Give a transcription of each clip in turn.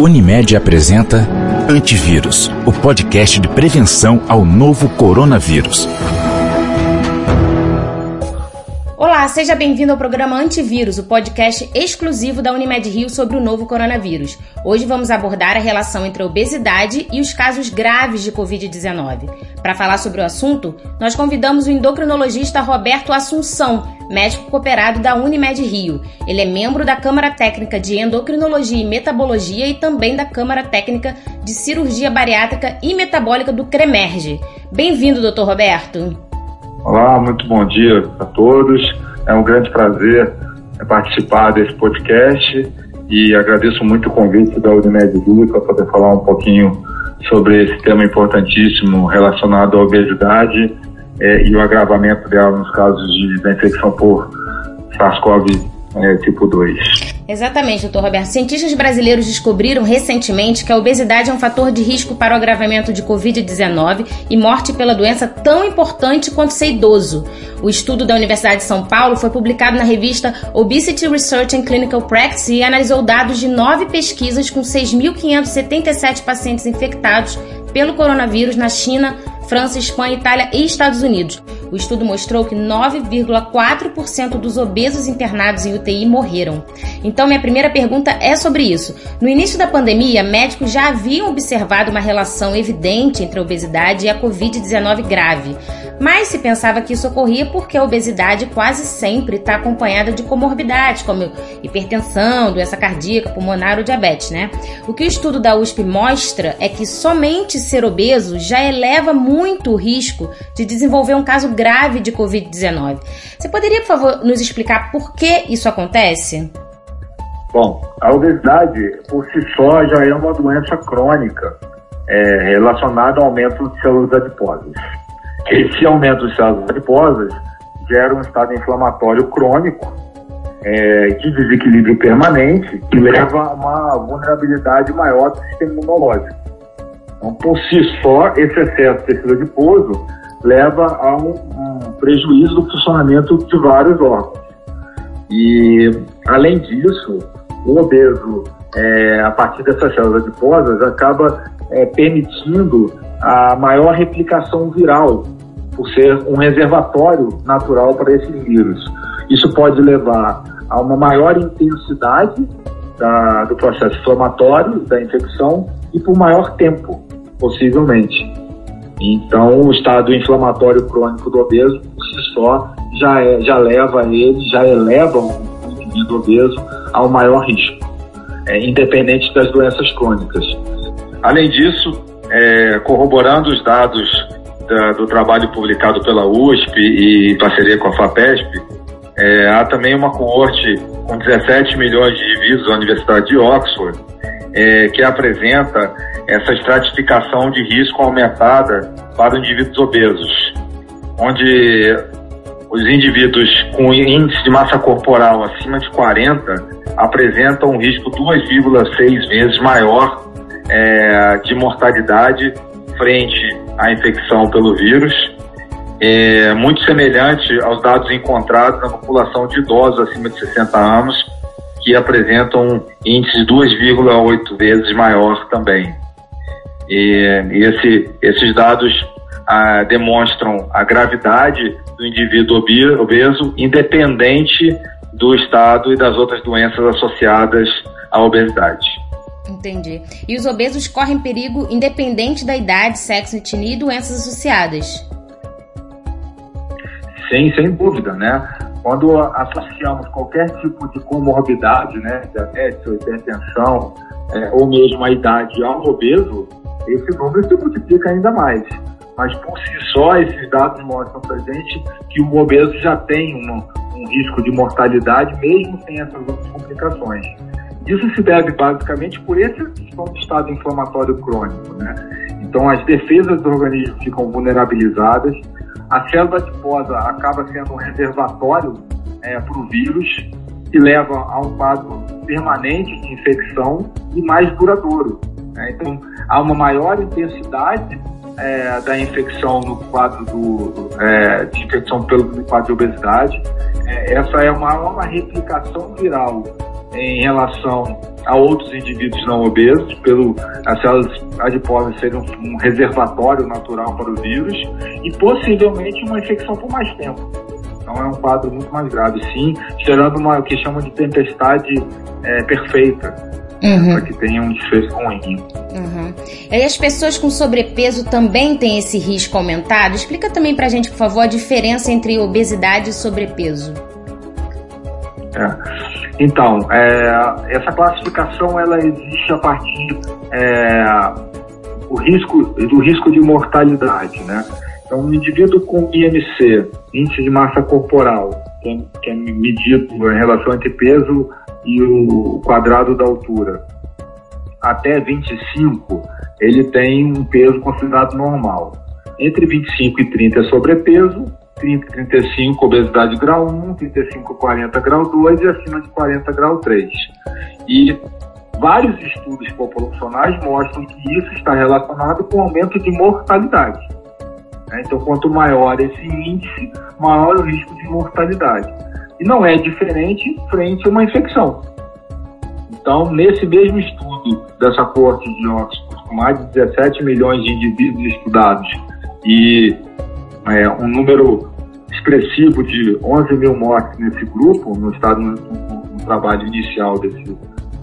Unimed apresenta Antivírus, o podcast de prevenção ao novo coronavírus. Olá, seja bem-vindo ao programa Antivírus, o podcast exclusivo da Unimed Rio sobre o novo coronavírus. Hoje vamos abordar a relação entre a obesidade e os casos graves de Covid-19. Para falar sobre o assunto, nós convidamos o endocrinologista Roberto Assunção, médico cooperado da Unimed Rio. Ele é membro da Câmara Técnica de Endocrinologia e Metabologia e também da Câmara Técnica de Cirurgia Bariátrica e Metabólica do CREMERGE. Bem-vindo, doutor Roberto. Olá, muito bom dia a todos. É um grande prazer participar desse podcast e agradeço muito o convite da Unimed Rio para poder falar um pouquinho sobre esse tema importantíssimo relacionado à obesidade é, e o agravamento dela nos casos de, da infecção por SARS-CoV é, tipo 2. Exatamente, doutor Roberto. Cientistas brasileiros descobriram recentemente que a obesidade é um fator de risco para o agravamento de Covid-19 e morte pela doença tão importante quanto ser idoso. O estudo da Universidade de São Paulo foi publicado na revista Obesity Research and Clinical Practice e analisou dados de nove pesquisas com 6.577 pacientes infectados pelo coronavírus na China, França, Espanha, Itália e Estados Unidos. O estudo mostrou que 9,4% dos obesos internados em UTI morreram. Então, minha primeira pergunta é sobre isso. No início da pandemia, médicos já haviam observado uma relação evidente entre a obesidade e a Covid-19 grave. Mas se pensava que isso ocorria porque a obesidade quase sempre está acompanhada de comorbidades, como hipertensão, doença cardíaca, pulmonar ou diabetes, né? O que o estudo da USP mostra é que somente ser obeso já eleva muito o risco de desenvolver um caso grave de Covid-19. Você poderia, por favor, nos explicar por que isso acontece? Bom, a obesidade por si só já é uma doença crônica é, relacionada ao aumento de células adiposas. Esse aumento de células adiposas gera um estado inflamatório crônico é, de desequilíbrio permanente que leva a uma vulnerabilidade maior do sistema imunológico. Então, por si só, esse excesso de tecido adiposo leva a um, um prejuízo do funcionamento de vários órgãos. E, além disso, o obeso, é, a partir dessas células adiposas, acaba é, permitindo a maior replicação viral, por ser um reservatório natural para esse vírus. Isso pode levar a uma maior intensidade da, do processo inflamatório, da infecção, e por maior tempo, possivelmente. Então, o estado inflamatório crônico do obeso, por si só, já, é, já leva ele, já eleva o indivíduo obeso ao maior risco, é, independente das doenças crônicas. Além disso, é, corroborando os dados da, do trabalho publicado pela USP e em parceria com a FAPESP, é, há também uma coorte com 17 milhões de indivíduos da Universidade de Oxford, é, que apresenta essa estratificação de risco aumentada para indivíduos obesos, onde os indivíduos com índice de massa corporal acima de 40 apresentam um risco 2,6 vezes maior é, de mortalidade frente à infecção pelo vírus, é, muito semelhante aos dados encontrados na população de idosos acima de 60 anos, que apresentam índice 2,8 vezes maior também. E esse, esses dados ah, demonstram a gravidade do indivíduo obeso, independente do estado e das outras doenças associadas à obesidade. Entendi. E os obesos correm perigo independente da idade, sexo, etnia e doenças associadas? Sim, sem dúvida, né? Quando associamos qualquer tipo de comorbidade, né, diabetes ou hipertensão, é, ou mesmo a idade ao obeso, esse número se multiplica ainda mais. Mas por si só, esses dados mostram para gente que o obeso já tem um, um risco de mortalidade, mesmo sem essas outras complicações. Isso se deve basicamente por esse estado inflamatório crônico, né? Então as defesas do organismo ficam vulnerabilizadas, a célula adiposa acaba sendo um reservatório é, para o vírus, que leva a um quadro permanente de infecção e mais duradouro. Né? Então, há uma maior intensidade é, da infecção no quadro do, é, de infecção pelo quadro de obesidade. É, essa é uma, uma replicação viral em relação a outros indivíduos não obesos, pelo as células adiposas serem um, um reservatório natural para o vírus e possivelmente uma infecção por mais tempo. Então é um quadro muito mais grave, sim, gerando uma o que chamam de tempestade é, perfeita, uhum. para que tenha um desfecho ruim. Uhum. E as pessoas com sobrepeso também têm esse risco aumentado? Explica também para a gente, por favor, a diferença entre obesidade e sobrepeso. É. Então, é, essa classificação ela existe a partir é, o risco, do risco de mortalidade, né? Então, um indivíduo com IMC, índice de massa corporal, que é, que é medido em relação entre peso e o quadrado da altura, até 25, ele tem um peso considerado normal. Entre 25 e 30 é sobrepeso, 30 e 35 obesidade grau 1, 35 e 40 grau 2 e acima de 40 grau 3. E vários estudos populacionais mostram que isso está relacionado com aumento de mortalidade. Né? Então, quanto maior esse índice, maior o risco de mortalidade. E não é diferente frente a uma infecção. Então, nesse mesmo estudo dessa corte de Oxford, com mais de 17 milhões de indivíduos estudados e é, um número expressivo de 11 mil mortes nesse grupo, no estado no, no trabalho inicial desse,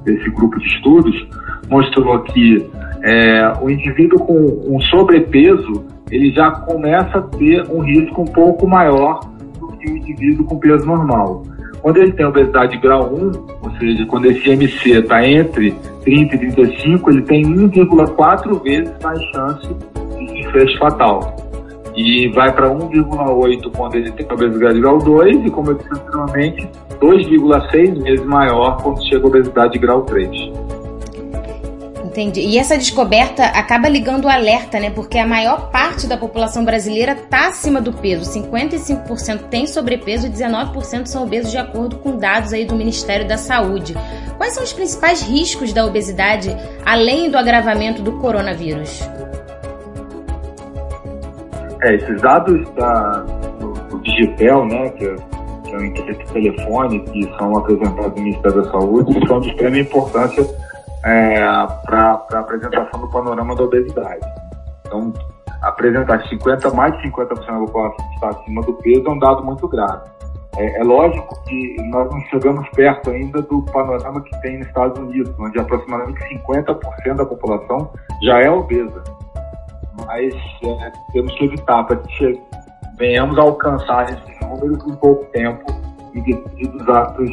desse grupo de estudos, mostrou que é, o indivíduo com um sobrepeso ele já começa a ter um risco um pouco maior indivíduo com peso normal. Quando ele tem obesidade grau 1, ou seja, quando esse MC está entre 30 e 35, ele tem 1,4 vezes mais chance de desfecho fatal. E vai para 1,8 quando ele tem obesidade grau 2 e, como eu disse anteriormente, 2,6 vezes maior quando chega a obesidade grau 3. Entendi. E essa descoberta acaba ligando o alerta, né? Porque a maior parte da população brasileira está acima do peso. 55% tem sobrepeso e 19% são obesos, de acordo com dados aí do Ministério da Saúde. Quais são os principais riscos da obesidade, além do agravamento do coronavírus? É, esses dados da, do, do Digipel, né, que é, é o inquérito telefone, que são apresentados no Ministério da Saúde, são de extrema importância é, para a apresentação do panorama da obesidade. Então, apresentar 50, mais de 50% da população que está acima do peso é um dado muito grave. É, é, lógico que nós não chegamos perto ainda do panorama que tem nos Estados Unidos, onde aproximadamente 50% da população já é obesa. Mas é, temos que evitar para que venhamos a alcançar esses números em pouco tempo e dos atos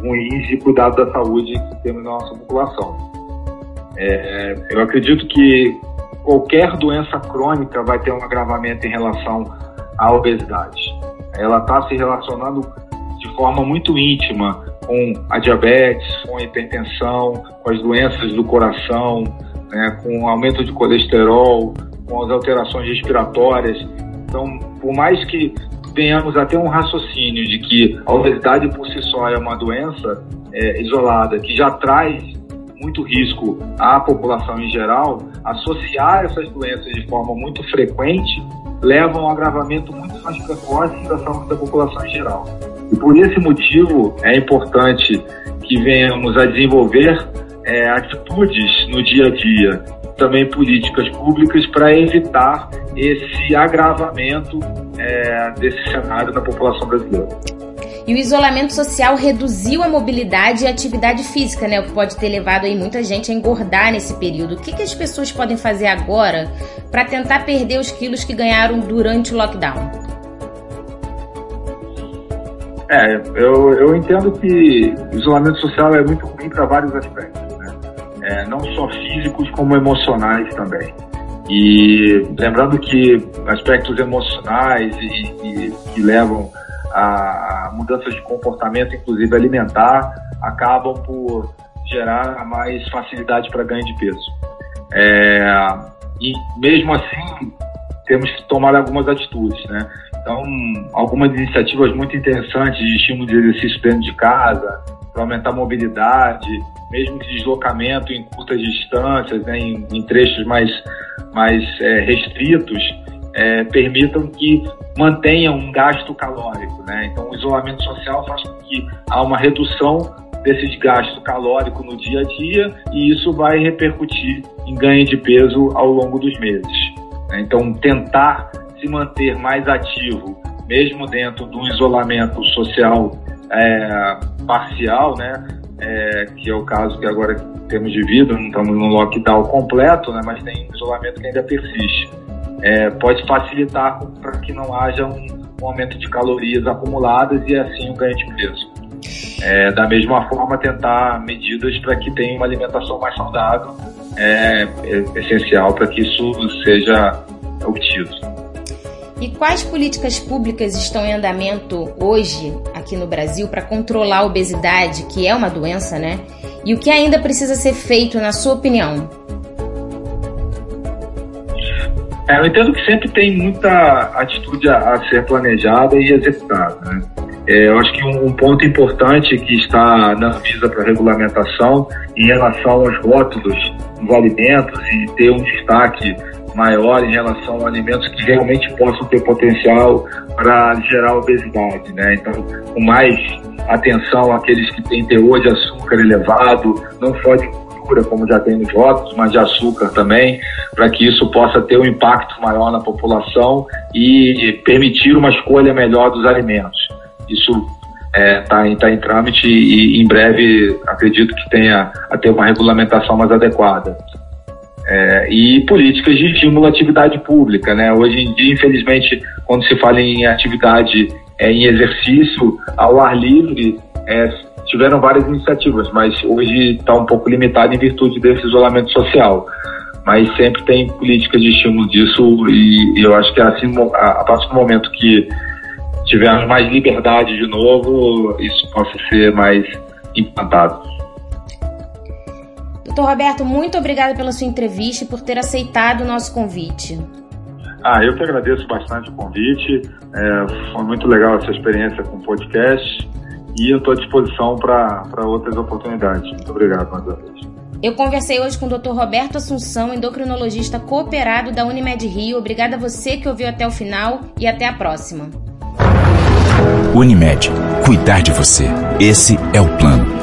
ruins de cuidado da saúde que temos na nossa população. É, eu acredito que qualquer doença crônica vai ter um agravamento em relação à obesidade. Ela está se relacionando de forma muito íntima com a diabetes, com a hipertensão, com as doenças do coração, né, com o aumento de colesterol, com as alterações respiratórias. Então, por mais que venhamos a ter um raciocínio de que a obesidade por si só é uma doença é, isolada que já traz muito risco à população em geral, associar essas doenças de forma muito frequente leva a um agravamento muito mais precoce da saúde da população em geral. E por esse motivo é importante que venhamos a desenvolver é, atitudes no dia a dia, também políticas públicas para evitar esse agravamento é, desse cenário na população brasileira. E o isolamento social reduziu a mobilidade e a atividade física, né? O que pode ter levado aí muita gente a engordar nesse período. O que, que as pessoas podem fazer agora para tentar perder os quilos que ganharam durante o lockdown? É, eu, eu entendo que o isolamento social é muito ruim para vários aspectos? É, não só físicos, como emocionais também. E lembrando que aspectos emocionais e, que levam a, a mudanças de comportamento, inclusive alimentar, acabam por gerar mais facilidade para ganho de peso. É, e mesmo assim, temos que tomar algumas atitudes, né? Então, algumas iniciativas muito interessantes de estímulo de exercício dentro de casa, para aumentar a mobilidade, mesmo que deslocamento em curtas distâncias, né, em, em trechos mais, mais é, restritos, é, permitam que mantenham um gasto calórico. Né? Então, o isolamento social faz com que há uma redução desse desgaste calórico no dia a dia e isso vai repercutir em ganho de peso ao longo dos meses. Né? Então, tentar se manter mais ativo, mesmo dentro do isolamento social é, parcial, né? É, que é o caso que agora temos de vida, não estamos no lockdown completo, né? mas tem isolamento que ainda persiste. É, pode facilitar para que não haja um, um, aumento de calorias acumuladas e assim um ganho de peso. É, da mesma forma, tentar medidas para que tenha uma alimentação mais saudável é, é essencial para que isso seja obtido. E quais políticas públicas estão em andamento hoje aqui no Brasil para controlar a obesidade, que é uma doença, né? E o que ainda precisa ser feito, na sua opinião? É, eu entendo que sempre tem muita atitude a, a ser planejada e executada. Né? É, eu acho que um, um, ponto importante que está na visa para regulamentação em relação aos rótulos dos alimentos e ter um destaque maior em relação a alimentos que realmente possam ter potencial para gerar obesidade, né? Então, com mais atenção àqueles que têm teor de açúcar elevado, não só de gordura, como já tem nos rótulos, mas de açúcar também, para que isso possa ter um impacto maior na população e permitir uma escolha melhor dos alimentos. Isso está é, tá, tá em trâmite e em breve acredito que tenha a ter uma regulamentação mais adequada. É, e políticas de estímulo à atividade pública. Né? Hoje em dia, infelizmente, quando se fala em atividade é, em exercício ao ar livre, é, tiveram várias iniciativas, mas hoje está um pouco limitado em virtude desse isolamento social. Mas sempre tem políticas de estímulo disso e, e eu acho que assim, a, a partir do momento que tivermos mais liberdade de novo, isso possa ser mais implantado. Doutor Roberto, muito obrigada pela sua entrevista e por ter aceitado o nosso convite. Ah, eu que agradeço bastante o convite. É, foi muito legal essa experiência com o podcast e eu estou à disposição para outras oportunidades. Muito obrigado mais uma vez. Eu conversei hoje com o Dr. Roberto Assunção, endocrinologista cooperado da Unimed Rio. Obrigada a você que ouviu até o final e até a próxima. Unimed, cuidar de você. Esse é o plano.